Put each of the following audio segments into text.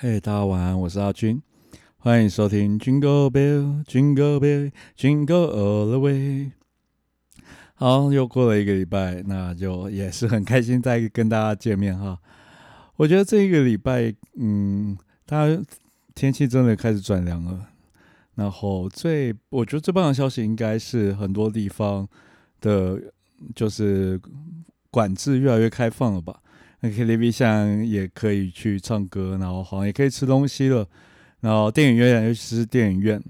嘿，大家晚安，我是阿军，欢迎收听 Jingle Bell Jingle Bell Jingle All the Way。好，又过了一个礼拜，那就也是很开心再跟大家见面哈。我觉得这一个礼拜，嗯，大家天气真的开始转凉了。然后最，我觉得最棒的消息应该是很多地方的，就是管制越来越开放了吧。那 KTV 像也可以去唱歌，然后好像也可以吃东西了。然后电影院，尤其是电影院，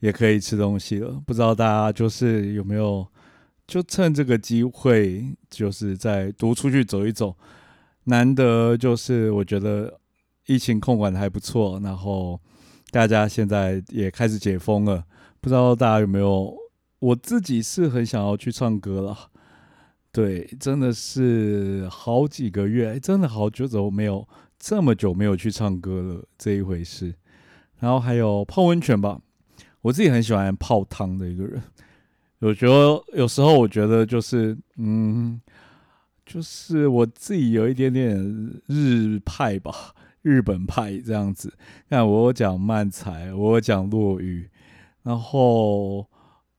也可以吃东西了。不知道大家就是有没有，就趁这个机会，就是在多出去走一走。难得就是我觉得疫情控管的还不错，然后大家现在也开始解封了。不知道大家有没有？我自己是很想要去唱歌了。对，真的是好几个月，真的好久都没有这么久没有去唱歌了这一回事。然后还有泡温泉吧，我自己很喜欢泡汤的一个人。我觉得有时候我觉得就是嗯，就是我自己有一点点日派吧，日本派这样子。看我讲漫才，我讲落语，然后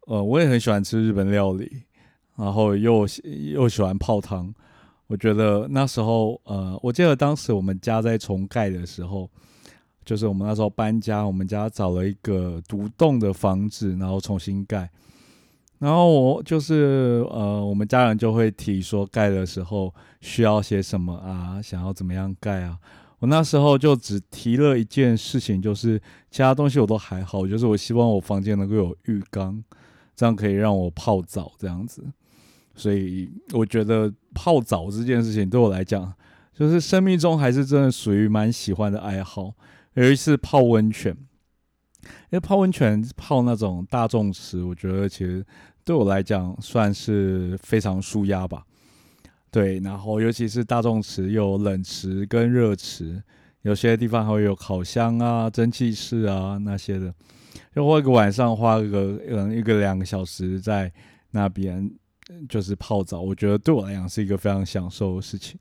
呃，我也很喜欢吃日本料理。然后又又喜欢泡汤，我觉得那时候，呃，我记得当时我们家在重盖的时候，就是我们那时候搬家，我们家找了一个独栋的房子，然后重新盖。然后我就是，呃，我们家人就会提说，盖的时候需要些什么啊，想要怎么样盖啊。我那时候就只提了一件事情，就是其他东西我都还好，就是我希望我房间能够有浴缸，这样可以让我泡澡这样子。所以我觉得泡澡这件事情对我来讲，就是生命中还是真的属于蛮喜欢的爱好。有一次泡温泉，因为泡温泉泡那种大众池，我觉得其实对我来讲算是非常舒压吧。对，然后尤其是大众池有冷池跟热池，有些地方还会有烤箱啊、蒸汽室啊那些的，就花一个晚上花个嗯一个两个小时在那边。就是泡澡，我觉得对我来讲是一个非常享受的事情，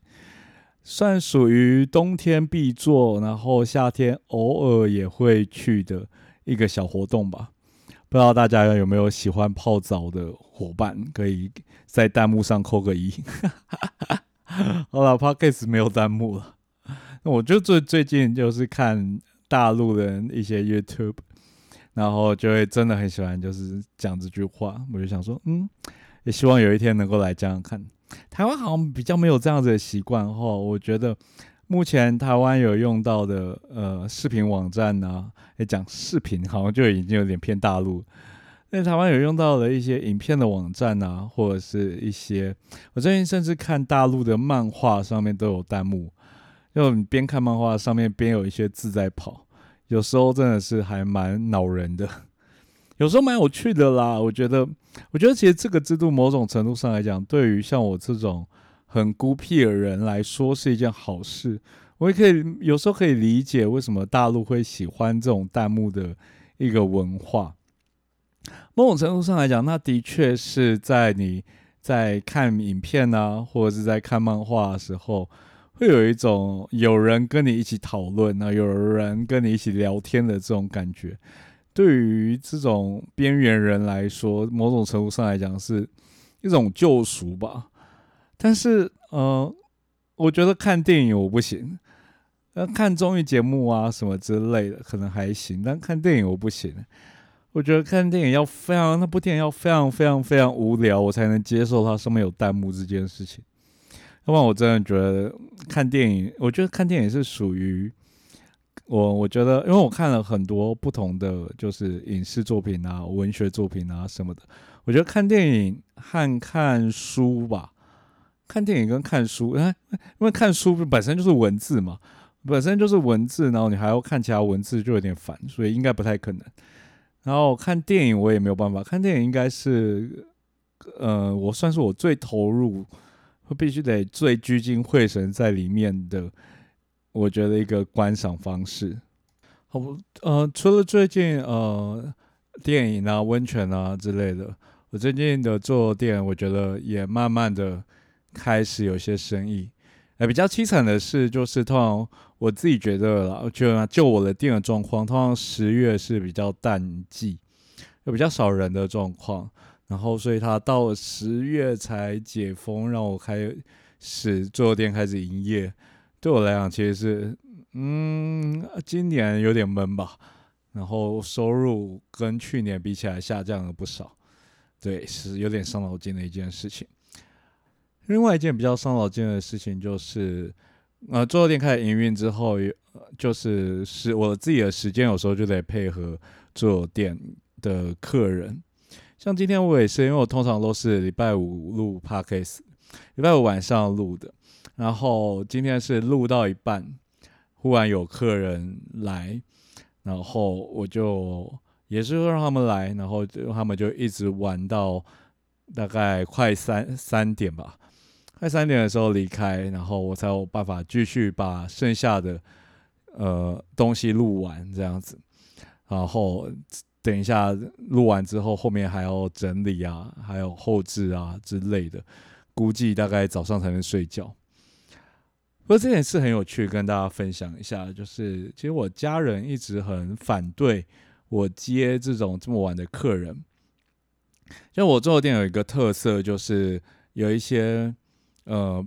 算属于冬天必做，然后夏天偶尔也会去的一个小活动吧。不知道大家有没有喜欢泡澡的伙伴，可以在弹幕上扣个一。好了，Podcast 没有弹幕了。那我就最最近就是看大陆的一些 YouTube，然后就会真的很喜欢，就是讲这句话，我就想说，嗯。也希望有一天能够来讲讲看，台湾好像比较没有这样子的习惯哈。我觉得目前台湾有用到的呃视频网站啊，也讲视频好像就已经有点偏大陆。那台湾有用到的一些影片的网站啊，或者是一些我最近甚至看大陆的漫画上面都有弹幕，就你边看漫画上面边有一些字在跑，有时候真的是还蛮恼人的。有时候蛮有趣的啦，我觉得，我觉得其实这个制度某种程度上来讲，对于像我这种很孤僻的人来说是一件好事。我也可以有时候可以理解为什么大陆会喜欢这种弹幕的一个文化。某种程度上来讲，那的确是在你在看影片啊，或者是在看漫画的时候，会有一种有人跟你一起讨论啊，有人跟你一起聊天的这种感觉。对于这种边缘人来说，某种程度上来讲是一种救赎吧。但是，呃，我觉得看电影我不行，那看综艺节目啊什么之类的可能还行，但看电影我不行。我觉得看电影要非常，那部电影要非常非常非常无聊，我才能接受它上面有弹幕这件事情。要不然，我真的觉得看电影，我觉得看电影是属于。我我觉得，因为我看了很多不同的就是影视作品啊、文学作品啊什么的，我觉得看电影和看书吧，看电影跟看书，因为看书本身就是文字嘛，本身就是文字，然后你还要看其他文字，就有点烦，所以应该不太可能。然后看电影我也没有办法，看电影应该是，呃，我算是我最投入，我必须得最聚精会神在里面的。我觉得一个观赏方式，好不？呃，除了最近呃电影啊、温泉啊之类的，我最近的做店，我觉得也慢慢的开始有些生意。呃，比较凄惨的是，就是通常我自己觉得啦，就就我的店的状况，通常十月是比较淡季，有比较少人的状况，然后所以他到十月才解封，让我开始坐店开始营业。对我来讲，其实是嗯，今年有点闷吧，然后收入跟去年比起来下降了不少，对，是有点伤脑筋的一件事情。另外一件比较伤脑筋的事情就是，呃，桌游店开始营运之后，就是是我自己的时间有时候就得配合桌游店的客人。像今天我也是，因为我通常都是礼拜五录 podcast，礼拜五晚上录的。然后今天是录到一半，忽然有客人来，然后我就也是让他们来，然后就他们就一直玩到大概快三三点吧。快三点的时候离开，然后我才有办法继续把剩下的呃东西录完这样子。然后等一下录完之后，后面还要整理啊，还有后置啊之类的，估计大概早上才能睡觉。不过这件事很有趣，跟大家分享一下，就是其实我家人一直很反对我接这种这么晚的客人。就我做的店有一个特色，就是有一些。呃，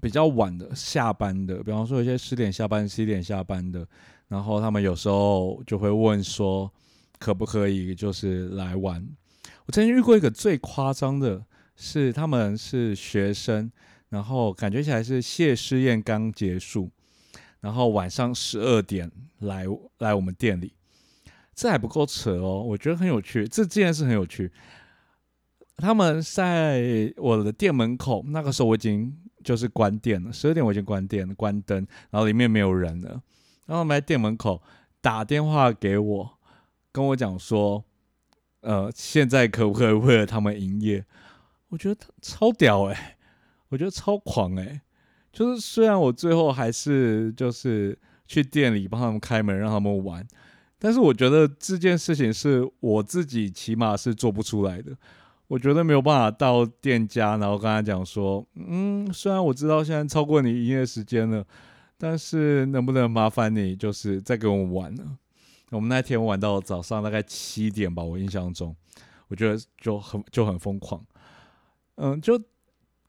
比较晚的下班的，比方说一些十点下班、十一点下班的，然后他们有时候就会问说，可不可以就是来玩？我曾经遇过一个最夸张的，是他们是学生，然后感觉起来是谢师宴刚结束，然后晚上十二点来来我们店里，这还不够扯哦，我觉得很有趣，这件事很有趣。他们在我的店门口，那个时候我已经就是关店了，十二点我已经关店了，关灯，然后里面没有人了。然后我们在店门口打电话给我，跟我讲说，呃，现在可不可以为了他们营业？我觉得超屌哎，我觉得超狂哎。就是虽然我最后还是就是去店里帮他们开门，让他们玩，但是我觉得这件事情是我自己起码是做不出来的。我觉得没有办法到店家，然后跟他讲说，嗯，虽然我知道现在超过你营业时间了，但是能不能麻烦你就是再给我们玩呢？我们那天玩到早上大概七点吧，我印象中，我觉得就很就很疯狂。嗯，就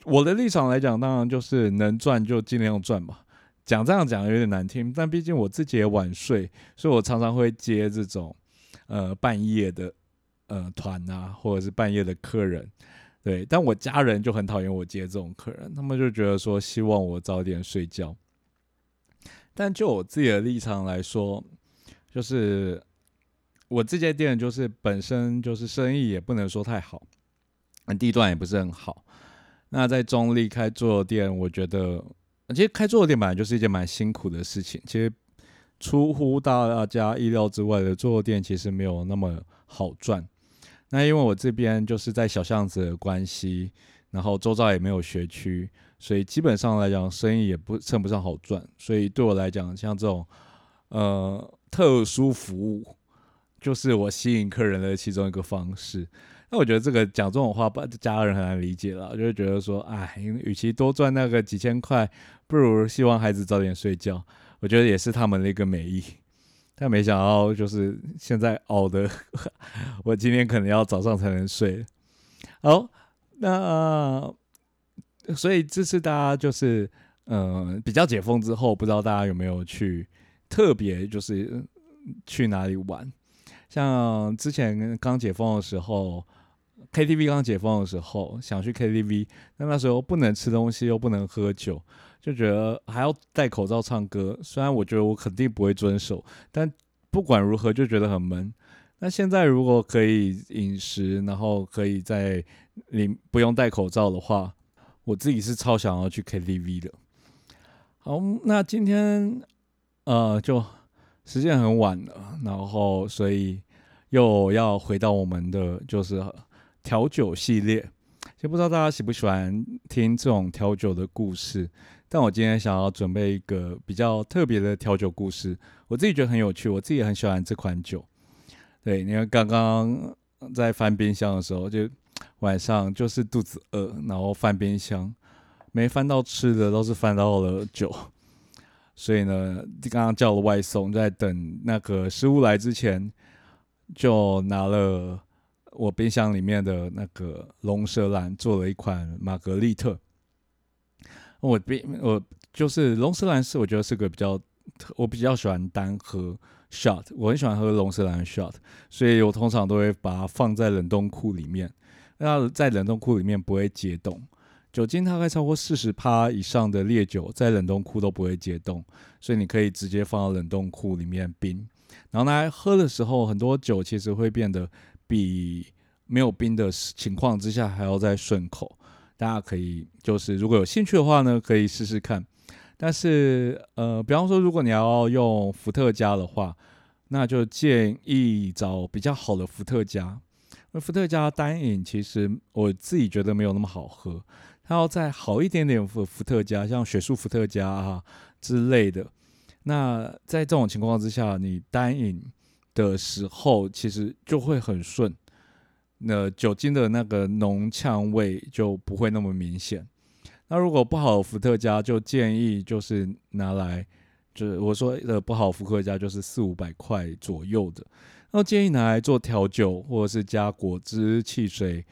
我的立场来讲，当然就是能赚就尽量赚吧。讲这样讲有点难听，但毕竟我自己也晚睡，所以我常常会接这种呃半夜的。呃，团啊，或者是半夜的客人，对，但我家人就很讨厌我接这种客人，他们就觉得说希望我早点睡觉。但就我自己的立场来说，就是我这间店就是本身就是生意也不能说太好，地段也不是很好。那在中立开坐店，我觉得其实开坐店本来就是一件蛮辛苦的事情。其实出乎大家意料之外的，坐店其实没有那么好赚。那因为我这边就是在小巷子的关系，然后周遭也没有学区，所以基本上来讲生意也不称不上好赚。所以对我来讲，像这种呃特殊服务，就是我吸引客人的其中一个方式。那我觉得这个讲这种话，家人很难理解了，就会觉得说，哎，与其多赚那个几千块，不如希望孩子早点睡觉。我觉得也是他们的一个美意。但没想到，就是现在熬的，我今天可能要早上才能睡。好，那所以这次大家就是嗯比较解封之后，不知道大家有没有去特别就是去哪里玩？像之前刚解封的时候，KTV 刚解封的时候，想去 KTV，但那时候不能吃东西，又不能喝酒。就觉得还要戴口罩唱歌，虽然我觉得我肯定不会遵守，但不管如何就觉得很闷。那现在如果可以饮食，然后可以在你不用戴口罩的话，我自己是超想要去 KTV 的。好，那今天呃就时间很晚了，然后所以又要回到我们的就是调酒系列，就不知道大家喜不喜欢听这种调酒的故事。但我今天想要准备一个比较特别的调酒故事，我自己觉得很有趣，我自己也很喜欢这款酒。对，因为刚刚在翻冰箱的时候，就晚上就是肚子饿，然后翻冰箱，没翻到吃的，都是翻到了酒。所以呢，刚刚叫了外送，在等那个食物来之前，就拿了我冰箱里面的那个龙舌兰，做了一款玛格丽特。我比我就是龙舌兰是我觉得是个比较，我比较喜欢单喝 shot，我很喜欢喝龙舌兰 shot，所以我通常都会把它放在冷冻库里面，那在冷冻库里面不会解冻。酒精大概超过四十帕以上的烈酒，在冷冻库都不会解冻，所以你可以直接放到冷冻库里面冰。然后拿来喝的时候，很多酒其实会变得比没有冰的情况之下还要再顺口。大家可以就是如果有兴趣的话呢，可以试试看。但是呃，比方说如果你要用伏特加的话，那就建议找比较好的伏特加。那伏特加单饮其实我自己觉得没有那么好喝。它要再好一点点伏伏特加，像雪树伏特加啊之类的。那在这种情况之下，你单饮的时候其实就会很顺，那酒精的那个浓呛味就不会那么明显。那如果不好伏特加，就建议就是拿来，就是我说的不好伏特加就是四五百块左右的，那建议拿来做调酒或者是加果汁、汽水。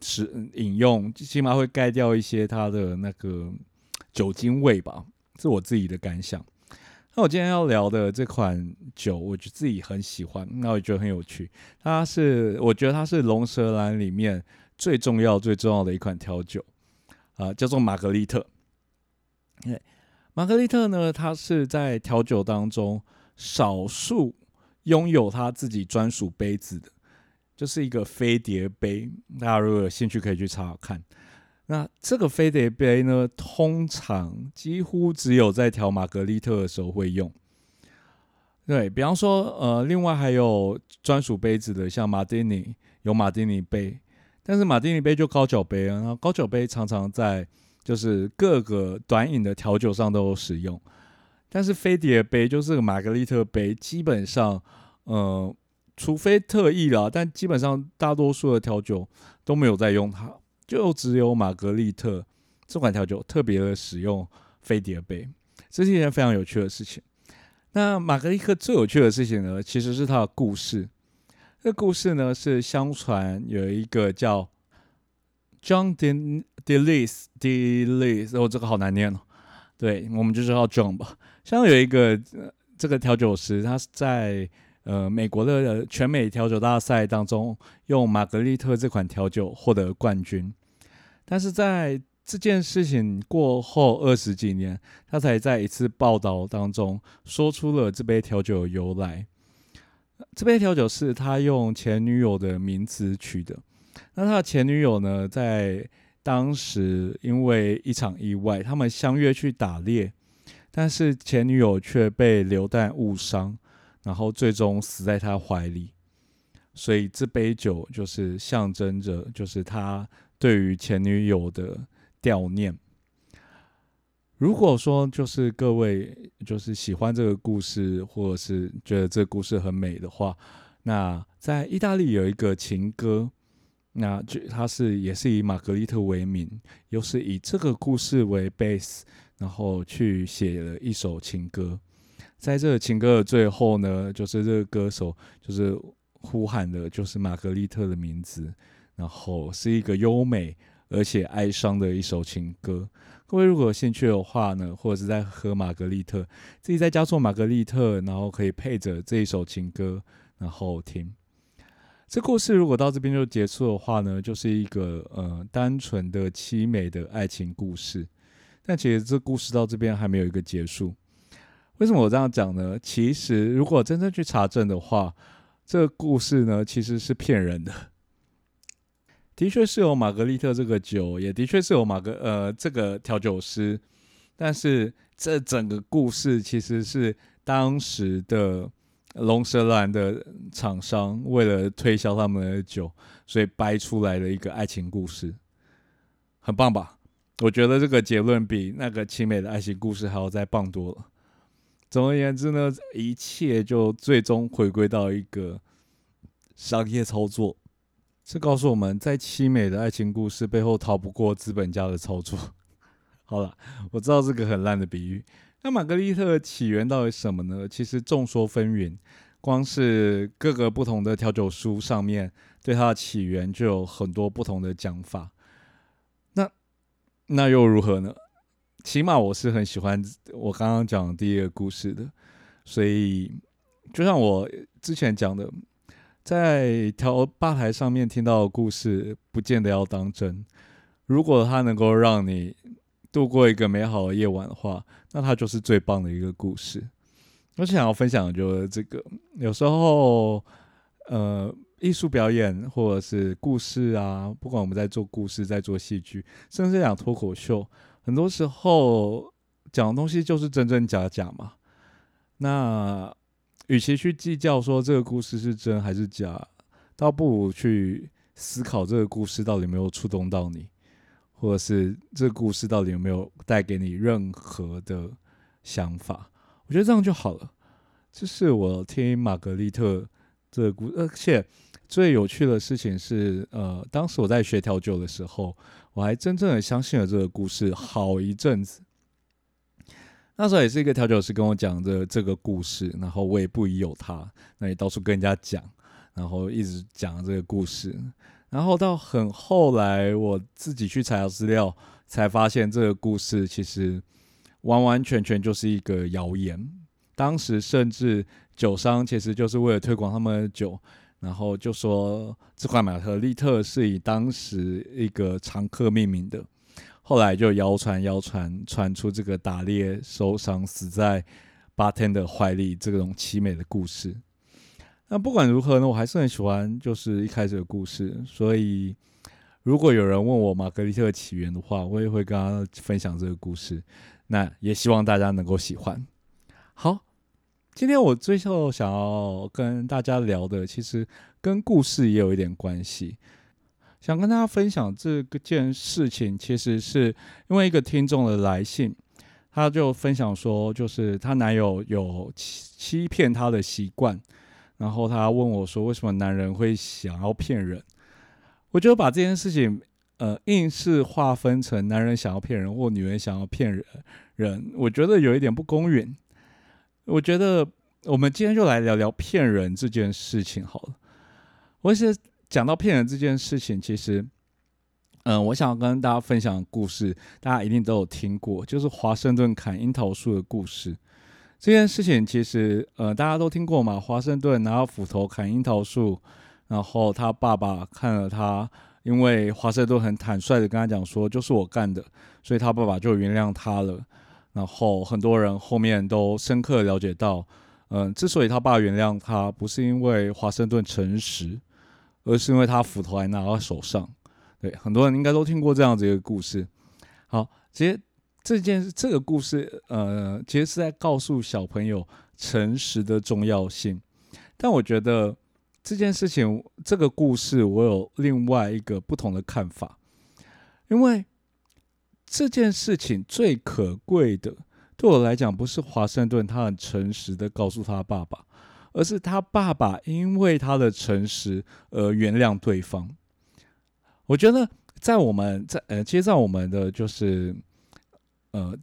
使饮用，起码会盖掉一些它的那个酒精味吧，是我自己的感想。那我今天要聊的这款酒，我就自己很喜欢，那我觉得很有趣。它是，我觉得它是龙舌兰里面最重要、最重要的一款调酒啊，叫做玛格丽特。玛格丽特呢，它是在调酒当中少数拥有它自己专属杯子的。就是一个飞碟杯，大家如果有兴趣可以去查查看。那这个飞碟杯呢，通常几乎只有在调玛格丽特的时候会用。对比方说，呃，另外还有专属杯子的，像马丁尼有马丁尼杯，但是马丁尼杯就高脚杯啊，然后高脚杯常常在就是各个短饮的调酒上都有使用。但是飞碟杯就是个玛格丽特杯，基本上，呃。除非特意啦，但基本上大多数的调酒都没有在用它，就只有玛格丽特这款调酒特别的使用飞碟杯，这是一件非常有趣的事情。那玛格丽特最有趣的事情呢，其实是它的故事。这故事呢是相传有一个叫 John De Delis Delis，哦，这个好难念哦。对我们就叫 John 吧。像有一个这个调酒师，他是在。呃，美国的全美调酒大赛当中，用玛格丽特这款调酒获得冠军。但是在这件事情过后二十几年，他才在一次报道当中说出了这杯调酒的由来。这杯调酒是他用前女友的名字取的。那他的前女友呢，在当时因为一场意外，他们相约去打猎，但是前女友却被流弹误伤。然后最终死在他怀里，所以这杯酒就是象征着，就是他对于前女友的悼念。如果说就是各位就是喜欢这个故事，或者是觉得这个故事很美的话，那在意大利有一个情歌，那就它是也是以玛格丽特为名，又是以这个故事为 base，然后去写了一首情歌。在这情歌的最后呢，就是这个歌手就是呼喊的，就是玛格丽特的名字，然后是一个优美而且哀伤的一首情歌。各位如果有兴趣的话呢，或者是在喝玛格丽特，自己在家做玛格丽特，然后可以配着这一首情歌，然后听。这故事如果到这边就结束的话呢，就是一个呃单纯的凄美的爱情故事。但其实这故事到这边还没有一个结束。为什么我这样讲呢？其实，如果真正去查证的话，这个故事呢其实是骗人的。的确是有玛格丽特这个酒，也的确是有玛格呃这个调酒师，但是这整个故事其实是当时的龙舌兰的厂商为了推销他们的酒，所以掰出来的一个爱情故事，很棒吧？我觉得这个结论比那个凄美的爱情故事还要再棒多了。总而言之呢，一切就最终回归到一个商业操作。这告诉我们在凄美的爱情故事背后，逃不过资本家的操作。好了，我知道这个很烂的比喻。那玛格丽特的起源到底什么呢？其实众说纷纭，光是各个不同的调酒书上面对它的起源就有很多不同的讲法。那那又如何呢？起码我是很喜欢我刚刚讲第一个故事的，所以就像我之前讲的，在调吧台上面听到的故事，不见得要当真。如果它能够让你度过一个美好的夜晚的话，那它就是最棒的一个故事。我想要分享的就是这个，有时候，呃，艺术表演或者是故事啊，不管我们在做故事、在做戏剧，甚至讲脱口秀，很多时候讲的东西就是真真假假嘛。那与其去计较说这个故事是真还是假，倒不如去思考这个故事到底有没有触动到你。或者是这个故事到底有没有带给你任何的想法？我觉得这样就好了。这是我听玛格丽特这个故，而且最有趣的事情是，呃，当时我在学调酒的时候，我还真正的相信了这个故事好一阵子。那时候也是一个调酒师跟我讲的这个故事，然后我也不疑有他，那也到处跟人家讲，然后一直讲这个故事。然后到很后来，我自己去查资料，才发现这个故事其实完完全全就是一个谣言。当时甚至酒商其实就是为了推广他们的酒，然后就说这款玛格丽特是以当时一个常客命名的。后来就谣传谣传传出这个打猎受伤死在八天的怀里这种凄美的故事。那不管如何呢，我还是很喜欢就是一开始的故事，所以如果有人问我玛格丽特的起源的话，我也会跟他分享这个故事。那也希望大家能够喜欢。好，今天我最后想要跟大家聊的，其实跟故事也有一点关系。想跟大家分享这个件事情，其实是因为一个听众的来信，他就分享说，就是她男友有欺欺骗她的习惯。然后他问我说：“为什么男人会想要骗人？”我觉得把这件事情，呃，硬是划分成男人想要骗人或女人想要骗人，人，我觉得有一点不公允。我觉得我们今天就来聊聊骗人这件事情好了。我是讲到骗人这件事情，其实，嗯，我想跟大家分享的故事，大家一定都有听过，就是华盛顿砍樱桃树的故事。这件事情其实，呃，大家都听过嘛。华盛顿拿斧头砍樱桃树，然后他爸爸看了他，因为华盛顿很坦率的跟他讲说，就是我干的，所以他爸爸就原谅他了。然后很多人后面都深刻了解到，嗯，之所以他爸原谅他，不是因为华盛顿诚实，而是因为他斧头还拿到手上。对，很多人应该都听过这样子一个故事。好，其实。这件这个故事，呃，其实是在告诉小朋友诚实的重要性。但我觉得这件事情，这个故事，我有另外一个不同的看法。因为这件事情最可贵的，对我来讲，不是华盛顿他很诚实的告诉他爸爸，而是他爸爸因为他的诚实而原谅对方。我觉得在我们在呃，其实，在我们的就是。呃，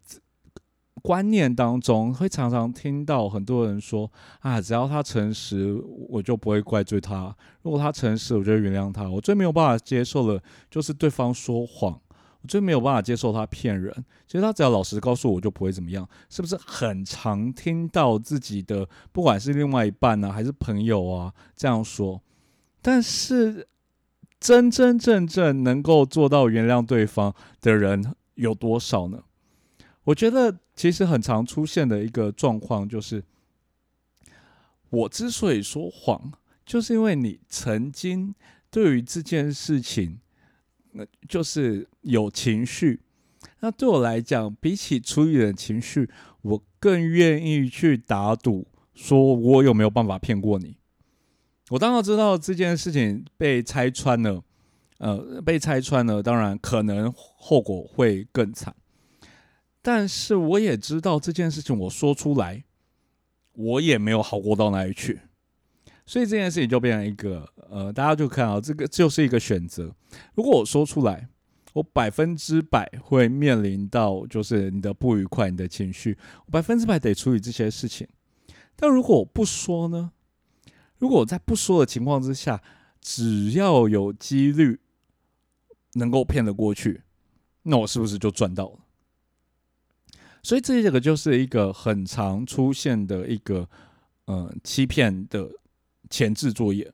观念当中会常常听到很多人说啊，只要他诚实，我就不会怪罪他；如果他诚实，我就原谅他。我最没有办法接受的，就是对方说谎；我最没有办法接受他骗人。其实他只要老实告诉，我就不会怎么样。是不是很常听到自己的，不管是另外一半呢，还是朋友啊这样说？但是真真正正能够做到原谅对方的人有多少呢？我觉得其实很常出现的一个状况就是，我之所以说谎，就是因为你曾经对于这件事情，就是有情绪。那对我来讲，比起处理的情绪，我更愿意去打赌，说我有没有办法骗过你。我当然知道这件事情被拆穿了，呃，被拆穿了，当然可能后果会更惨。但是我也知道这件事情，我说出来，我也没有好过到哪里去，所以这件事情就变成一个，呃，大家就看到这个就是一个选择。如果我说出来，我百分之百会面临到就是你的不愉快、你的情绪，我百分之百得处理这些事情。但如果我不说呢？如果我在不说的情况之下，只要有几率能够骗得过去，那我是不是就赚到了？所以这个就是一个很常出现的一个呃欺骗的前置作业。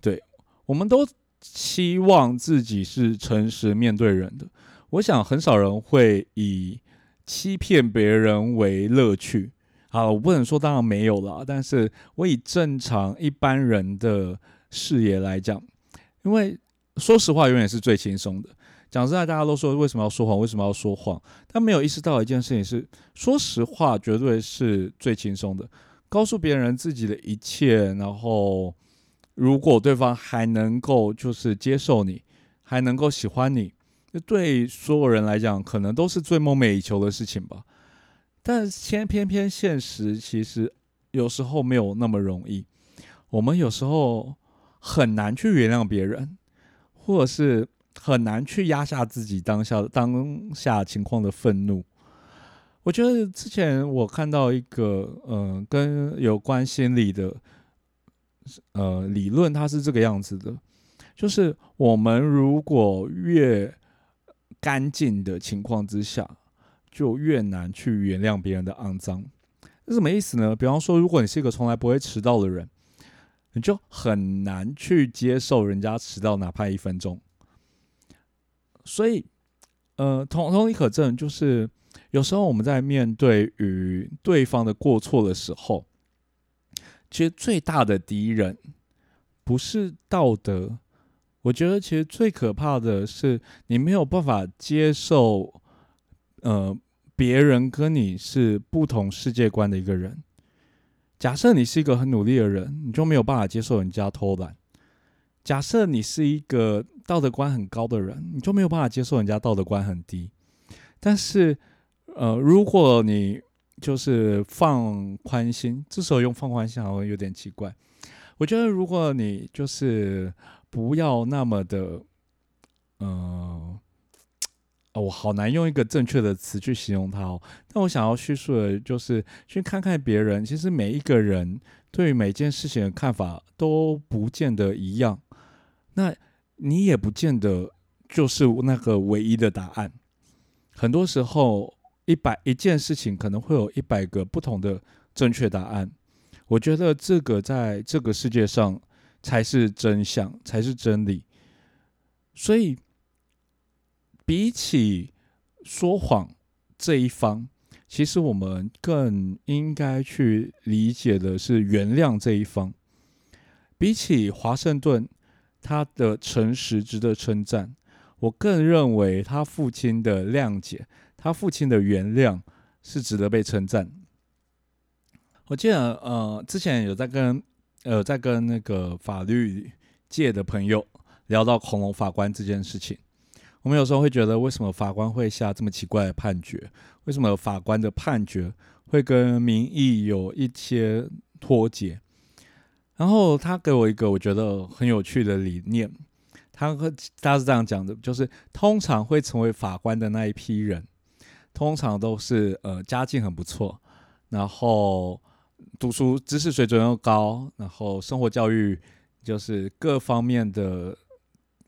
对，我们都期望自己是诚实面对人的。我想很少人会以欺骗别人为乐趣。啊，我不能说当然没有了，但是我以正常一般人的视野来讲，因为说实话永远是最轻松的。讲实在，大家都说为什么要说谎？为什么要说谎？他没有意识到一件事情是，说实话绝对是最轻松的。告诉别人自己的一切，然后如果对方还能够就是接受你，还能够喜欢你，那对所有人来讲，可能都是最梦寐以求的事情吧。但偏偏偏现实其实有时候没有那么容易。我们有时候很难去原谅别人，或者是。很难去压下自己当下当下情况的愤怒。我觉得之前我看到一个呃，跟有关心理的呃理论，它是这个样子的，就是我们如果越干净的情况之下，就越难去原谅别人的肮脏。是什么意思呢？比方说，如果你是一个从来不会迟到的人，你就很难去接受人家迟到哪怕一分钟。所以，呃，同同理可证，就是有时候我们在面对与对方的过错的时候，其实最大的敌人不是道德，我觉得其实最可怕的是你没有办法接受，呃，别人跟你是不同世界观的一个人。假设你是一个很努力的人，你就没有办法接受人家偷懒。假设你是一个道德观很高的人，你就没有办法接受人家道德观很低。但是，呃，如果你就是放宽心，这时候用放宽心好像有点奇怪。我觉得，如果你就是不要那么的，嗯，哦，我好难用一个正确的词去形容它哦。但我想要叙述的就是去看看别人，其实每一个人对于每件事情的看法都不见得一样。那你也不见得就是那个唯一的答案。很多时候，一百一件事情可能会有一百个不同的正确答案。我觉得这个在这个世界上才是真相，才是真理。所以，比起说谎这一方，其实我们更应该去理解的是原谅这一方。比起华盛顿。他的诚实值得称赞，我更认为他父亲的谅解，他父亲的原谅是值得被称赞。我记得，呃，之前有在跟，呃，在跟那个法律界的朋友聊到恐龙法官这件事情，我们有时候会觉得，为什么法官会下这么奇怪的判决？为什么法官的判决会跟民意有一些脱节？然后他给我一个我觉得很有趣的理念，他和他是这样讲的，就是通常会成为法官的那一批人，通常都是呃家境很不错，然后读书知识水准又高，然后生活教育就是各方面的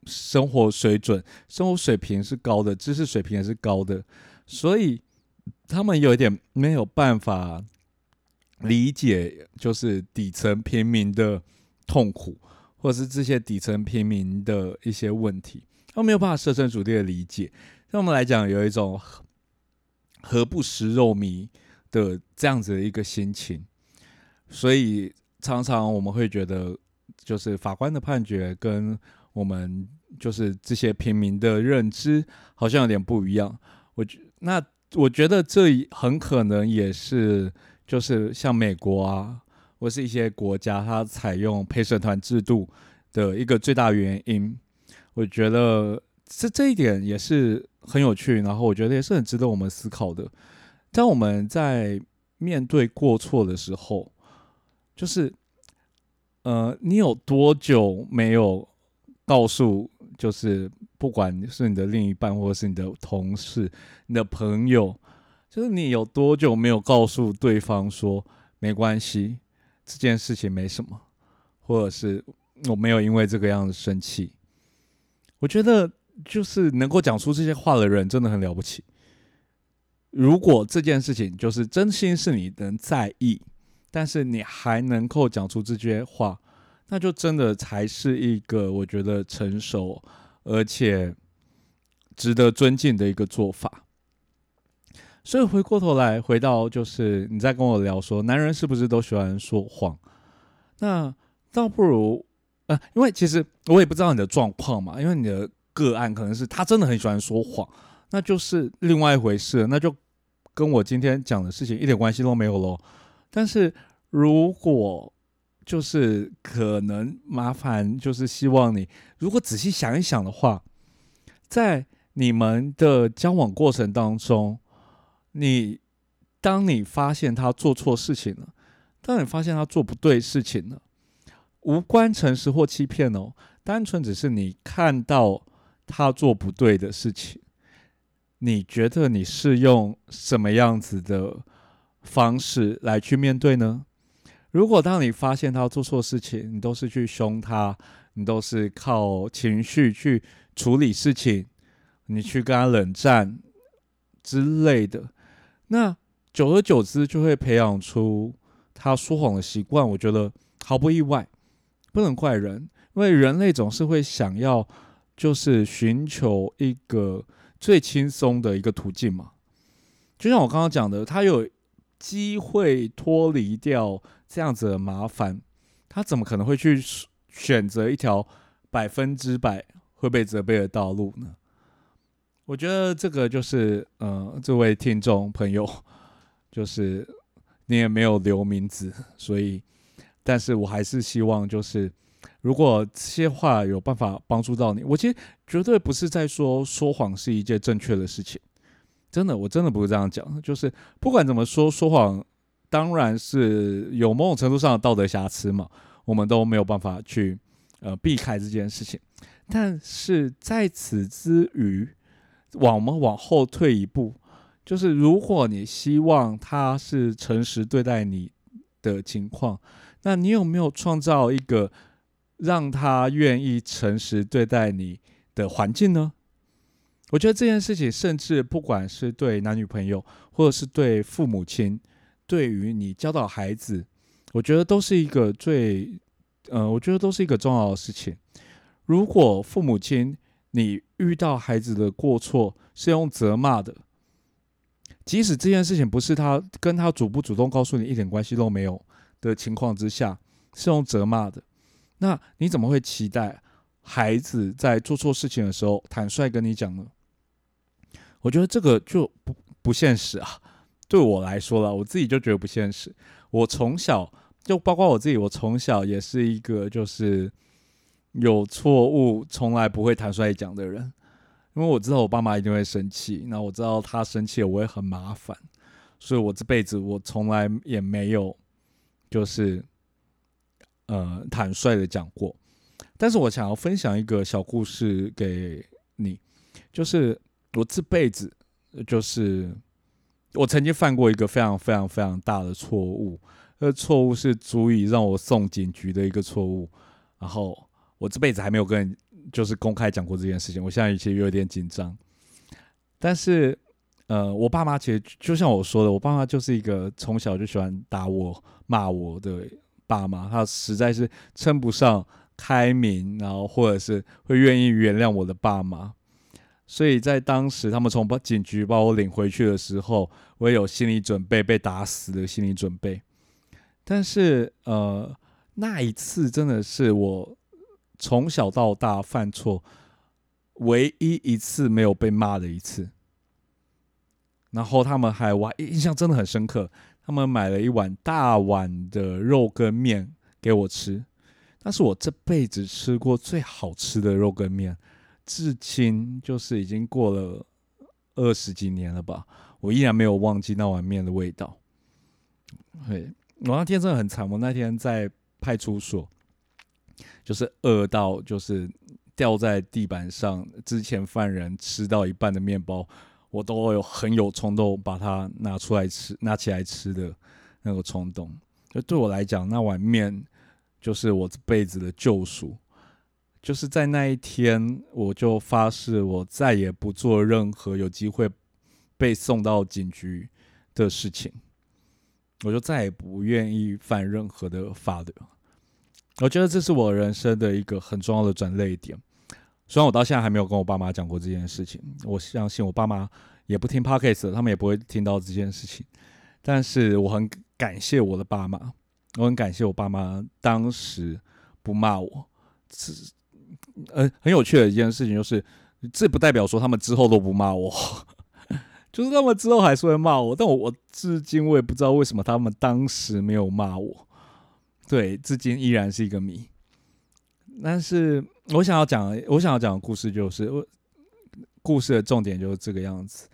生活水准、生活水平是高的，知识水平也是高的，所以他们有一点没有办法。理解就是底层平民的痛苦，或者是这些底层平民的一些问题，他没有办法设身处地的理解。对我们来讲，有一种何不食肉糜的这样子的一个心情，所以常常我们会觉得，就是法官的判决跟我们就是这些平民的认知好像有点不一样。我觉那我觉得这很可能也是。就是像美国啊，或是一些国家，它采用陪审团制度的一个最大原因，我觉得这这一点也是很有趣，然后我觉得也是很值得我们思考的。当我们在面对过错的时候，就是呃，你有多久没有告诉就是不管是你的另一半，或者是你的同事、你的朋友，就是你有多久没有告诉对方说没关系，这件事情没什么，或者是我没有因为这个样子生气。我觉得就是能够讲出这些话的人真的很了不起。如果这件事情就是真心是你能在意，但是你还能够讲出这些话，那就真的才是一个我觉得成熟。而且值得尊敬的一个做法。所以回过头来，回到就是你在跟我聊说，男人是不是都喜欢说谎？那倒不如呃，因为其实我也不知道你的状况嘛，因为你的个案可能是他真的很喜欢说谎，那就是另外一回事，那就跟我今天讲的事情一点关系都没有喽。但是如果就是可能麻烦，就是希望你如果仔细想一想的话，在你们的交往过程当中，你当你发现他做错事情了，当你发现他做不对事情了，无关诚实或欺骗哦，单纯只是你看到他做不对的事情，你觉得你是用什么样子的方式来去面对呢？如果当你发现他做错事情，你都是去凶他，你都是靠情绪去处理事情，你去跟他冷战之类的，那久而久之就会培养出他说谎的习惯。我觉得毫不意外，不能怪人，因为人类总是会想要就是寻求一个最轻松的一个途径嘛。就像我刚刚讲的，他有机会脱离掉。这样子的麻烦，他怎么可能会去选择一条百分之百会被责备的道路呢？我觉得这个就是，呃，这位听众朋友，就是你也没有留名字，所以，但是我还是希望，就是如果这些话有办法帮助到你，我其实绝对不是在说说谎是一件正确的事情，真的，我真的不是这样讲，就是不管怎么说，说谎。当然是有某种程度上的道德瑕疵嘛，我们都没有办法去呃避开这件事情。但是在此之余，往我们往后退一步，就是如果你希望他是诚实对待你的情况，那你有没有创造一个让他愿意诚实对待你的环境呢？我觉得这件事情，甚至不管是对男女朋友，或者是对父母亲。对于你教导孩子，我觉得都是一个最，呃，我觉得都是一个重要的事情。如果父母亲你遇到孩子的过错是用责骂的，即使这件事情不是他跟他主不主动告诉你一点关系都没有的情况之下，是用责骂的，那你怎么会期待孩子在做错事情的时候坦率跟你讲呢？我觉得这个就不不现实啊。对我来说了，我自己就觉得不现实。我从小就包括我自己，我从小也是一个就是有错误从来不会坦率讲的人，因为我知道我爸妈一定会生气，那我知道他生气了我也很麻烦，所以我这辈子我从来也没有就是呃坦率的讲过。但是我想要分享一个小故事给你，就是我这辈子就是。我曾经犯过一个非常非常非常大的错误，那错误是足以让我送警局的一个错误。然后我这辈子还没有跟就是公开讲过这件事情，我现在其实有点紧张。但是，呃，我爸妈其实就像我说的，我爸妈就是一个从小就喜欢打我、骂我的爸妈，他实在是称不上开明，然后或者是会愿意原谅我的爸妈。所以在当时，他们从警局把我领回去的时候，我也有心理准备被打死的心理准备。但是，呃，那一次真的是我从小到大犯错唯一一次没有被骂的一次。然后他们还我印象真的很深刻，他们买了一碗大碗的肉跟面给我吃，那是我这辈子吃过最好吃的肉跟面。至今就是已经过了二十几年了吧，我依然没有忘记那碗面的味道。对，我那天真的很惨，我那天在派出所，就是饿到就是掉在地板上，之前犯人吃到一半的面包，我都有很有冲动把它拿出来吃，拿起来吃的那个冲动。就对我来讲，那碗面就是我这辈子的救赎。就是在那一天，我就发誓，我再也不做任何有机会被送到警局的事情。我就再也不愿意犯任何的法律。我觉得这是我人生的一个很重要的转捩点。虽然我到现在还没有跟我爸妈讲过这件事情，我相信我爸妈也不听 podcast，他们也不会听到这件事情。但是我很感谢我的爸妈，我很感谢我爸妈当时不骂我。是，呃，很有趣的一件事情就是，这不代表说他们之后都不骂我，就是他们之后还是会骂我。但我我至今我也不知道为什么他们当时没有骂我。对，至今依然是一个谜。但是我想要讲，我想要讲的故事就是，故事的重点就是这个样子。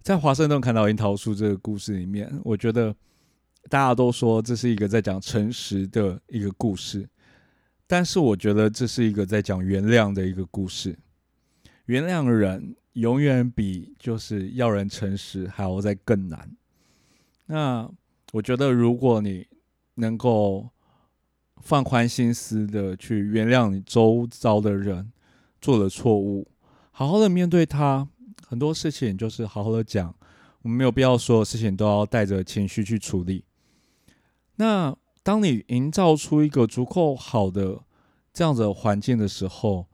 在华盛顿看到樱桃树这个故事里面，我觉得大家都说这是一个在讲诚实的一个故事，但是我觉得这是一个在讲原谅的一个故事。原谅人永远比就是要人诚实还要再更难。那我觉得如果你能够放宽心思的去原谅你周遭的人做了错误，好好的面对他。很多事情就是好好的讲，我们没有必要所有事情都要带着情绪去处理。那当你营造出一个足够好的这样子的环境的时候，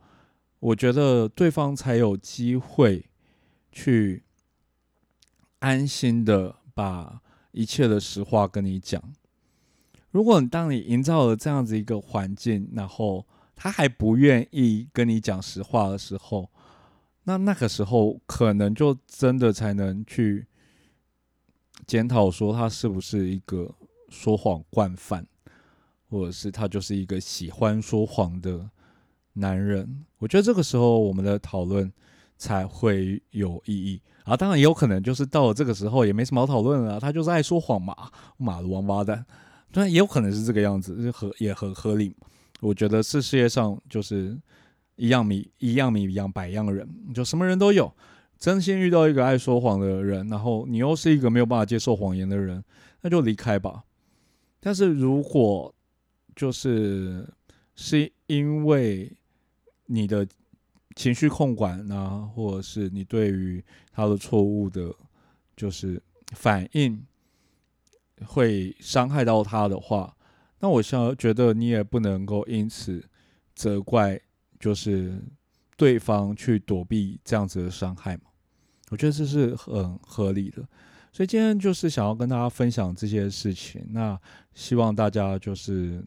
我觉得对方才有机会去安心的把一切的实话跟你讲。如果当你营造了这样子一个环境，然后他还不愿意跟你讲实话的时候，那那个时候可能就真的才能去检讨说他是不是一个说谎惯犯，或者是他就是一个喜欢说谎的男人。我觉得这个时候我们的讨论才会有意义啊！当然也有可能就是到了这个时候也没什么好讨论了，他就是爱说谎嘛，马的王八蛋。当然也有可能是这个样子，合也很合理。我觉得是世界上就是一样米一样米一样百样的人，就什么人都有。真心遇到一个爱说谎的人，然后你又是一个没有办法接受谎言的人，那就离开吧。但是如果就是是因为你的情绪控管啊，或者是你对于他的错误的，就是反应。会伤害到他的话，那我想觉得你也不能够因此责怪，就是对方去躲避这样子的伤害嘛？我觉得这是很合理的。所以今天就是想要跟大家分享这些事情。那希望大家就是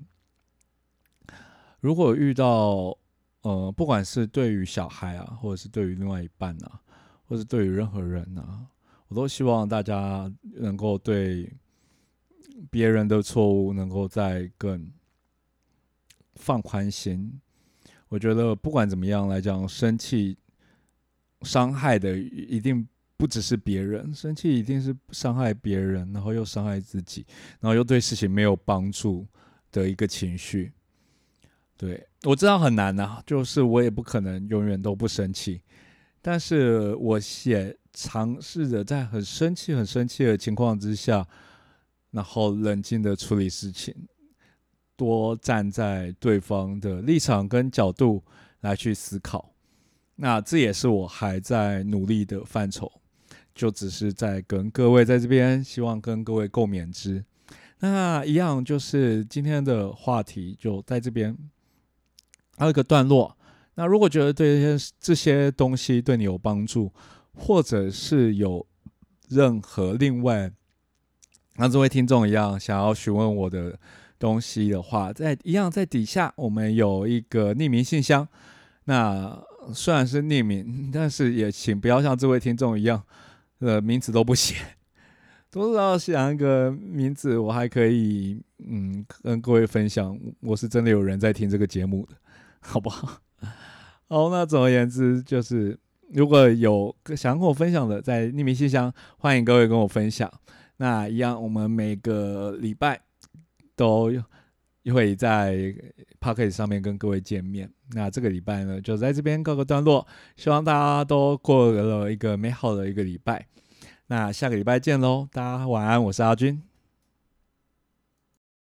如果遇到呃，不管是对于小孩啊，或者是对于另外一半啊，或者对于任何人啊，我都希望大家能够对。别人的错误能够再更放宽心，我觉得不管怎么样来讲，生气伤害的一定不只是别人，生气一定是伤害别人，然后又伤害自己，然后又对事情没有帮助的一个情绪。对我知道很难呐，就是我也不可能永远都不生气，但是我也尝试着在很生气、很生气的情况之下。然后冷静的处理事情，多站在对方的立场跟角度来去思考。那这也是我还在努力的范畴，就只是在跟各位在这边，希望跟各位共勉之。那一样就是今天的话题就在这边，还有一个段落。那如果觉得对这些这些东西对你有帮助，或者是有任何另外。那这位听众一样想要询问我的东西的话，在一样在底下，我们有一个匿名信箱。那虽然是匿名，但是也请不要像这位听众一样，呃，名字都不写。多少想一个名字，我还可以嗯跟各位分享，我是真的有人在听这个节目的，好不好？好，那总而言之，就是如果有想跟我分享的，在匿名信箱，欢迎各位跟我分享。那一样，我们每个礼拜都会在 p o c k e t 上面跟各位见面。那这个礼拜呢，就在这边告个段落，希望大家都过了一个美好的一个礼拜。那下个礼拜见喽，大家晚安，我是阿军。